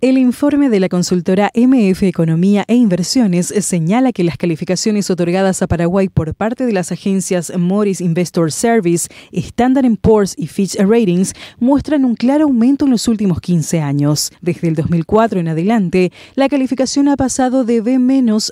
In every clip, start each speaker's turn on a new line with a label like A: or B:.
A: El informe de la consultora MF Economía e Inversiones señala que las calificaciones otorgadas a Paraguay por parte de las agencias Morris Investor Service, Standard Poor's y Fitch Ratings muestran un claro aumento en los últimos 15 años. Desde el 2004 en adelante, la calificación ha pasado de B-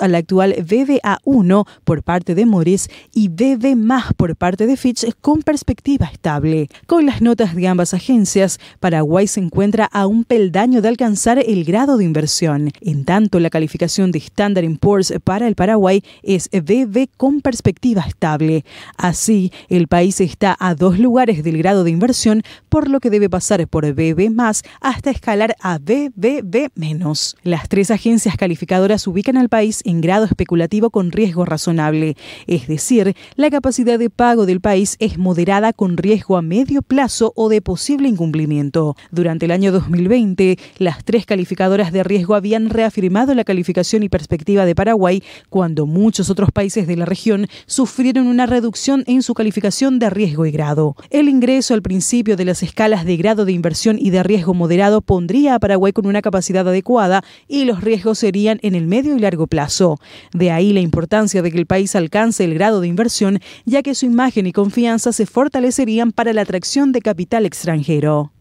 A: a la actual BBA1 por parte de Morris y BB por parte de Fitch con perspectiva estable. Con las notas de ambas agencias, Paraguay se encuentra a un peldaño de alcanzar el grado de inversión. En tanto, la calificación de Standard Poor's para el Paraguay es BB con perspectiva estable. Así, el país está a dos lugares del grado de inversión, por lo que debe pasar por BB más hasta escalar a BBB menos. Las tres agencias calificadoras ubican al país en grado especulativo con riesgo razonable, es decir, la capacidad de pago del país es moderada con riesgo a medio plazo o de posible incumplimiento. Durante el año 2020, las tres calificadoras de riesgo habían reafirmado la calificación y perspectiva de Paraguay cuando muchos otros países de la región sufrieron una reducción en su calificación de riesgo y grado. El ingreso al principio de las escalas de grado de inversión y de riesgo moderado pondría a Paraguay con una capacidad adecuada y los riesgos serían en el medio y largo plazo. De ahí la importancia de que el país alcance el grado de inversión, ya que su imagen y confianza se fortalecerían para la atracción de capital extranjero.